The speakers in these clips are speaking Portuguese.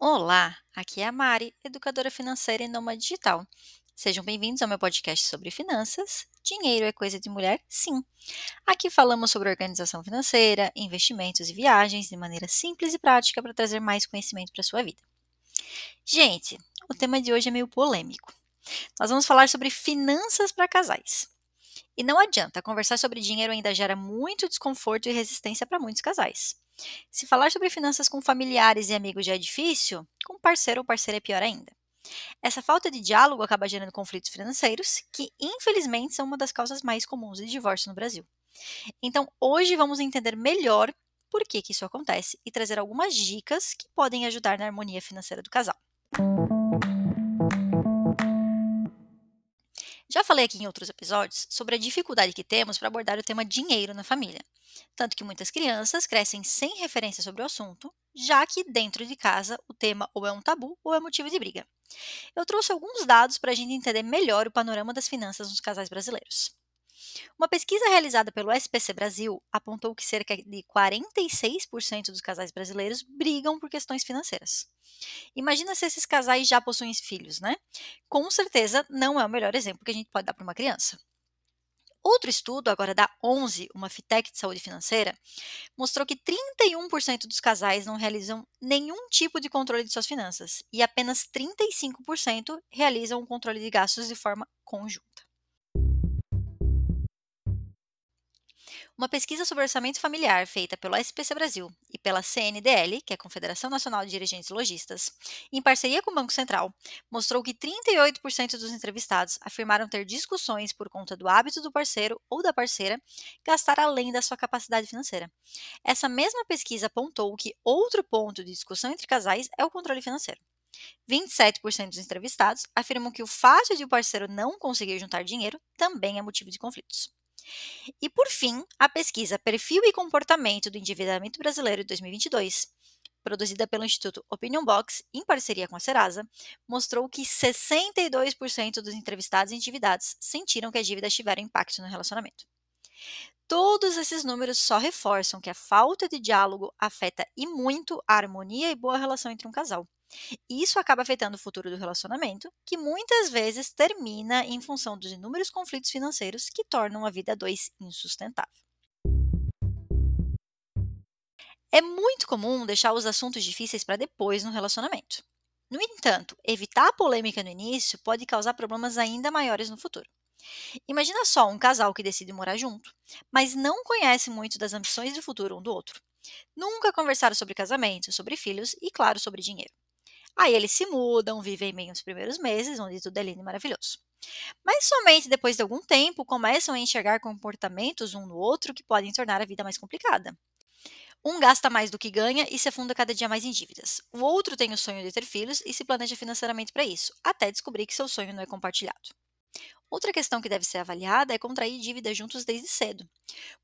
Olá, aqui é a Mari, educadora financeira e nômade digital. Sejam bem-vindos ao meu podcast sobre finanças. Dinheiro é coisa de mulher? Sim. Aqui falamos sobre organização financeira, investimentos e viagens de maneira simples e prática para trazer mais conhecimento para a sua vida. Gente, o tema de hoje é meio polêmico. Nós vamos falar sobre finanças para casais. E não adianta, conversar sobre dinheiro ainda gera muito desconforto e resistência para muitos casais. Se falar sobre finanças com familiares e amigos já é difícil, com parceiro ou parceira é pior ainda. Essa falta de diálogo acaba gerando conflitos financeiros, que infelizmente são uma das causas mais comuns de divórcio no Brasil. Então, hoje vamos entender melhor por que, que isso acontece e trazer algumas dicas que podem ajudar na harmonia financeira do casal. Já falei aqui em outros episódios sobre a dificuldade que temos para abordar o tema dinheiro na família. Tanto que muitas crianças crescem sem referência sobre o assunto, já que dentro de casa o tema ou é um tabu ou é motivo de briga. Eu trouxe alguns dados para a gente entender melhor o panorama das finanças nos casais brasileiros. Uma pesquisa realizada pelo SPC Brasil apontou que cerca de 46% dos casais brasileiros brigam por questões financeiras. Imagina se esses casais já possuem filhos, né? Com certeza não é o melhor exemplo que a gente pode dar para uma criança. Outro estudo, agora da 11, uma fintech de saúde financeira, mostrou que 31% dos casais não realizam nenhum tipo de controle de suas finanças e apenas 35% realizam o controle de gastos de forma conjunta. Uma pesquisa sobre orçamento familiar feita pelo SPC Brasil e pela CNDL, que é a Confederação Nacional de Dirigentes Logistas, em parceria com o Banco Central, mostrou que 38% dos entrevistados afirmaram ter discussões por conta do hábito do parceiro ou da parceira gastar além da sua capacidade financeira. Essa mesma pesquisa apontou que outro ponto de discussão entre casais é o controle financeiro. 27% dos entrevistados afirmam que o fato de o parceiro não conseguir juntar dinheiro também é motivo de conflitos. E, por fim, a pesquisa Perfil e Comportamento do Endividamento Brasileiro de 2022, produzida pelo Instituto Opinion Box, em parceria com a Serasa, mostrou que 62% dos entrevistados endividados sentiram que a dívida tiveram impacto no relacionamento. Todos esses números só reforçam que a falta de diálogo afeta e muito a harmonia e boa relação entre um casal. Isso acaba afetando o futuro do relacionamento, que muitas vezes termina em função dos inúmeros conflitos financeiros que tornam a vida a dois insustentável. É muito comum deixar os assuntos difíceis para depois no relacionamento. No entanto, evitar a polêmica no início pode causar problemas ainda maiores no futuro. Imagina só um casal que decide morar junto, mas não conhece muito das ambições de futuro um do outro. Nunca conversaram sobre casamento, sobre filhos e, claro, sobre dinheiro. Aí eles se mudam, vivem bem os primeiros meses, onde tudo é lindo e maravilhoso. Mas somente depois de algum tempo começam a enxergar comportamentos um no outro que podem tornar a vida mais complicada. Um gasta mais do que ganha e se afunda cada dia mais em dívidas. O outro tem o sonho de ter filhos e se planeja financeiramente para isso, até descobrir que seu sonho não é compartilhado. Outra questão que deve ser avaliada é contrair dívidas juntos desde cedo.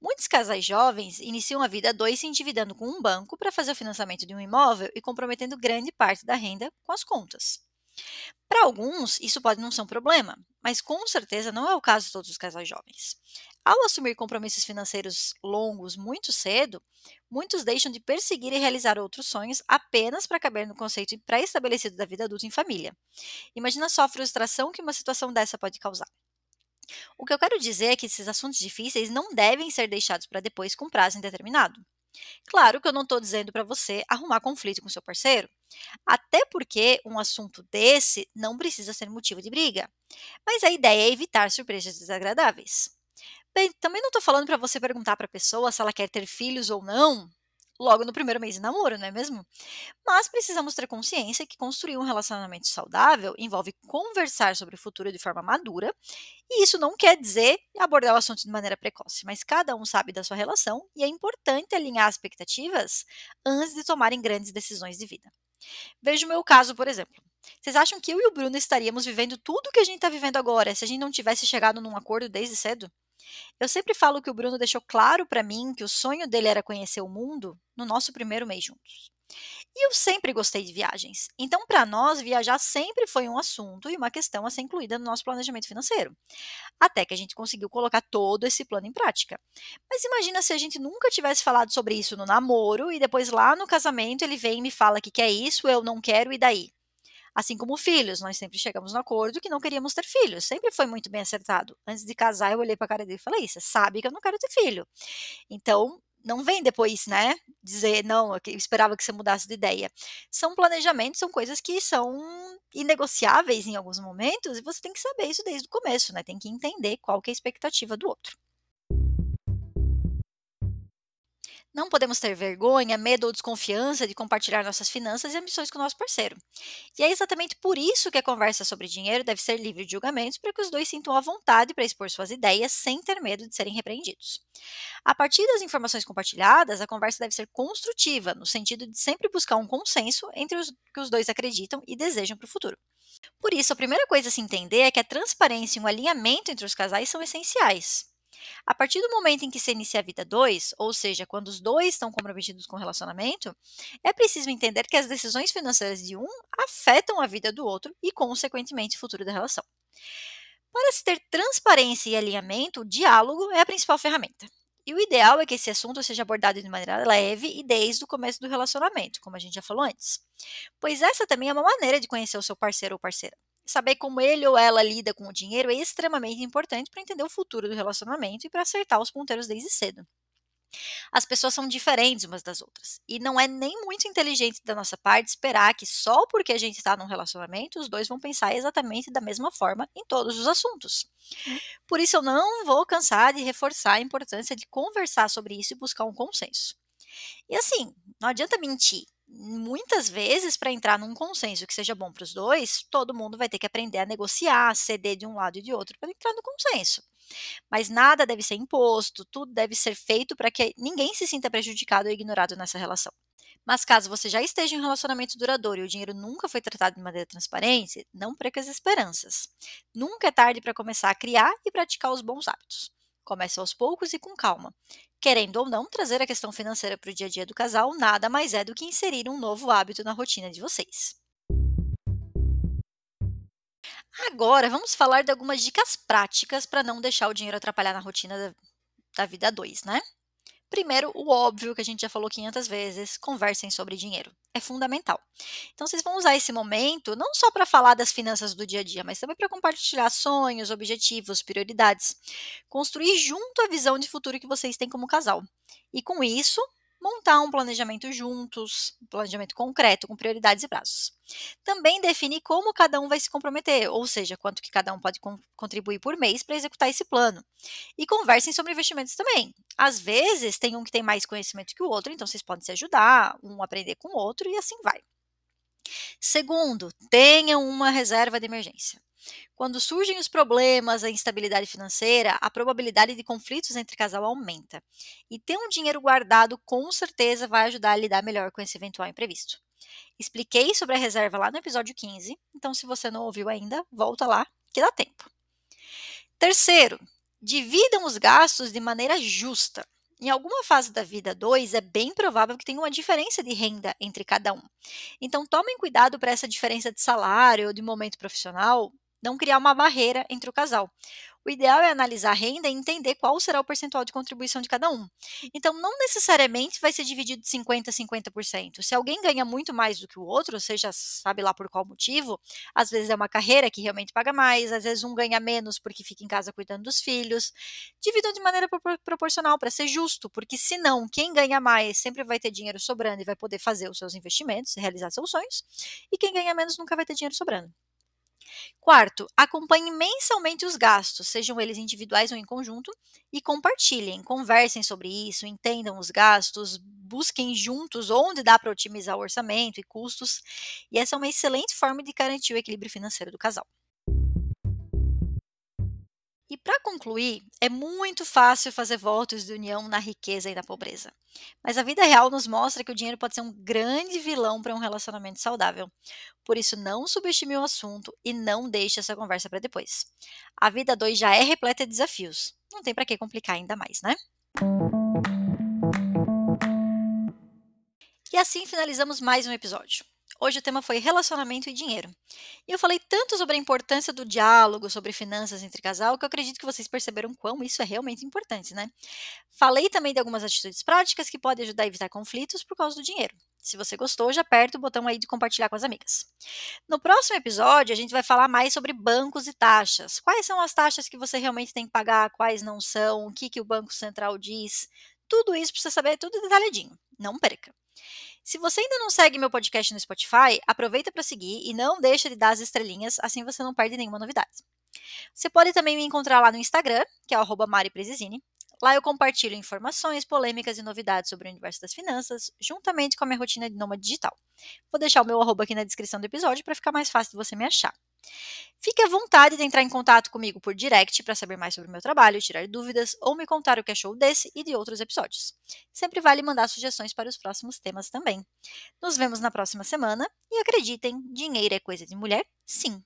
Muitos casais jovens iniciam a vida a dois se endividando com um banco para fazer o financiamento de um imóvel e comprometendo grande parte da renda com as contas. Para alguns, isso pode não ser um problema, mas com certeza não é o caso de todos os casais jovens. Ao assumir compromissos financeiros longos muito cedo, muitos deixam de perseguir e realizar outros sonhos apenas para caber no conceito pré-estabelecido da vida adulta em família. Imagina só a frustração que uma situação dessa pode causar. O que eu quero dizer é que esses assuntos difíceis não devem ser deixados para depois com prazo indeterminado. Claro que eu não estou dizendo para você arrumar conflito com seu parceiro, até porque um assunto desse não precisa ser motivo de briga. Mas a ideia é evitar surpresas desagradáveis. Bem, também não estou falando para você perguntar para a pessoa se ela quer ter filhos ou não, logo no primeiro mês de namoro, não é mesmo? Mas precisamos ter consciência que construir um relacionamento saudável envolve conversar sobre o futuro de forma madura, e isso não quer dizer abordar o assunto de maneira precoce, mas cada um sabe da sua relação e é importante alinhar as expectativas antes de tomarem grandes decisões de vida. Veja o meu caso, por exemplo. Vocês acham que eu e o Bruno estaríamos vivendo tudo o que a gente está vivendo agora se a gente não tivesse chegado num acordo desde cedo? Eu sempre falo que o Bruno deixou claro para mim que o sonho dele era conhecer o mundo no nosso primeiro mês juntos. E eu sempre gostei de viagens. Então, para nós, viajar sempre foi um assunto e uma questão a ser incluída no nosso planejamento financeiro. Até que a gente conseguiu colocar todo esse plano em prática. Mas imagina se a gente nunca tivesse falado sobre isso no namoro e depois lá no casamento ele vem e me fala que quer isso, eu não quero e daí? Assim como filhos, nós sempre chegamos no acordo que não queríamos ter filhos. Sempre foi muito bem acertado. Antes de casar, eu olhei para a cara dele e falei: Você sabe que eu não quero ter filho. Então, não vem depois, né, dizer, não, eu esperava que você mudasse de ideia. São planejamentos, são coisas que são inegociáveis em alguns momentos e você tem que saber isso desde o começo, né? Tem que entender qual que é a expectativa do outro. Não podemos ter vergonha, medo ou desconfiança de compartilhar nossas finanças e ambições com o nosso parceiro. E é exatamente por isso que a conversa sobre dinheiro deve ser livre de julgamentos, para que os dois sintam a vontade para expor suas ideias sem ter medo de serem repreendidos. A partir das informações compartilhadas, a conversa deve ser construtiva, no sentido de sempre buscar um consenso entre os que os dois acreditam e desejam para o futuro. Por isso, a primeira coisa a se entender é que a transparência e o alinhamento entre os casais são essenciais. A partir do momento em que se inicia a vida 2, ou seja, quando os dois estão comprometidos com o relacionamento, é preciso entender que as decisões financeiras de um afetam a vida do outro e, consequentemente, o futuro da relação. Para se ter transparência e alinhamento, o diálogo é a principal ferramenta. E o ideal é que esse assunto seja abordado de maneira leve e desde o começo do relacionamento, como a gente já falou antes. Pois essa também é uma maneira de conhecer o seu parceiro ou parceira. Saber como ele ou ela lida com o dinheiro é extremamente importante para entender o futuro do relacionamento e para acertar os ponteiros desde cedo. As pessoas são diferentes umas das outras. E não é nem muito inteligente da nossa parte esperar que só porque a gente está num relacionamento, os dois vão pensar exatamente da mesma forma em todos os assuntos. Por isso, eu não vou cansar de reforçar a importância de conversar sobre isso e buscar um consenso. E assim, não adianta mentir muitas vezes, para entrar num consenso que seja bom para os dois, todo mundo vai ter que aprender a negociar, ceder de um lado e de outro para entrar no consenso. Mas nada deve ser imposto, tudo deve ser feito para que ninguém se sinta prejudicado ou ignorado nessa relação. Mas caso você já esteja em um relacionamento duradouro e o dinheiro nunca foi tratado de maneira transparente, não perca as esperanças. Nunca é tarde para começar a criar e praticar os bons hábitos. Comece aos poucos e com calma. Querendo ou não, trazer a questão financeira para o dia a dia do casal nada mais é do que inserir um novo hábito na rotina de vocês. Agora, vamos falar de algumas dicas práticas para não deixar o dinheiro atrapalhar na rotina da, da vida 2, né? Primeiro, o óbvio que a gente já falou 500 vezes, conversem sobre dinheiro. É fundamental. Então, vocês vão usar esse momento não só para falar das finanças do dia a dia, mas também para compartilhar sonhos, objetivos, prioridades. Construir junto a visão de futuro que vocês têm como casal. E com isso, montar um planejamento juntos, um planejamento concreto, com prioridades e prazos. Também definir como cada um vai se comprometer, ou seja, quanto que cada um pode contribuir por mês para executar esse plano. E conversem sobre investimentos também. Às vezes, tem um que tem mais conhecimento que o outro, então vocês podem se ajudar, um aprender com o outro e assim vai. Segundo, tenham uma reserva de emergência. Quando surgem os problemas, a instabilidade financeira, a probabilidade de conflitos entre casal aumenta. E ter um dinheiro guardado com certeza vai ajudar a lidar melhor com esse eventual imprevisto. Expliquei sobre a reserva lá no episódio 15, então se você não ouviu ainda, volta lá que dá tempo. Terceiro, dividam os gastos de maneira justa. Em alguma fase da vida 2, é bem provável que tenha uma diferença de renda entre cada um. Então, tomem cuidado para essa diferença de salário ou de momento profissional não criar uma barreira entre o casal. O ideal é analisar a renda e entender qual será o percentual de contribuição de cada um. Então, não necessariamente vai ser dividido de 50% a 50%. Se alguém ganha muito mais do que o outro, seja sabe lá por qual motivo, às vezes é uma carreira que realmente paga mais, às vezes um ganha menos porque fica em casa cuidando dos filhos. Dividam de maneira proporcional para ser justo, porque senão quem ganha mais sempre vai ter dinheiro sobrando e vai poder fazer os seus investimentos, realizar seus sonhos, e quem ganha menos nunca vai ter dinheiro sobrando. Quarto, acompanhe mensalmente os gastos, sejam eles individuais ou em conjunto, e compartilhem, conversem sobre isso, entendam os gastos, busquem juntos onde dá para otimizar o orçamento e custos, e essa é uma excelente forma de garantir o equilíbrio financeiro do casal. E para concluir, é muito fácil fazer votos de união na riqueza e na pobreza. Mas a vida real nos mostra que o dinheiro pode ser um grande vilão para um relacionamento saudável. Por isso, não subestime o assunto e não deixe essa conversa para depois. A vida 2 já é repleta de desafios. Não tem para que complicar ainda mais, né? E assim finalizamos mais um episódio. Hoje o tema foi relacionamento e dinheiro. E eu falei tanto sobre a importância do diálogo sobre finanças entre casal que eu acredito que vocês perceberam quão isso é realmente importante, né? Falei também de algumas atitudes práticas que podem ajudar a evitar conflitos por causa do dinheiro. Se você gostou, já aperta o botão aí de compartilhar com as amigas. No próximo episódio, a gente vai falar mais sobre bancos e taxas. Quais são as taxas que você realmente tem que pagar, quais não são, o que, que o Banco Central diz. Tudo isso você saber tudo detalhadinho. Não perca. Se você ainda não segue meu podcast no Spotify, aproveita para seguir e não deixa de dar as estrelinhas, assim você não perde nenhuma novidade. Você pode também me encontrar lá no Instagram, que é o mariprezizini. Lá eu compartilho informações, polêmicas e novidades sobre o universo das finanças, juntamente com a minha rotina de nômade digital. Vou deixar o meu arroba aqui na descrição do episódio para ficar mais fácil de você me achar. Fique à vontade de entrar em contato comigo por direct para saber mais sobre o meu trabalho, tirar dúvidas ou me contar o que achou desse e de outros episódios. Sempre vale mandar sugestões para os próximos temas também. Nos vemos na próxima semana e acreditem, dinheiro é coisa de mulher? Sim.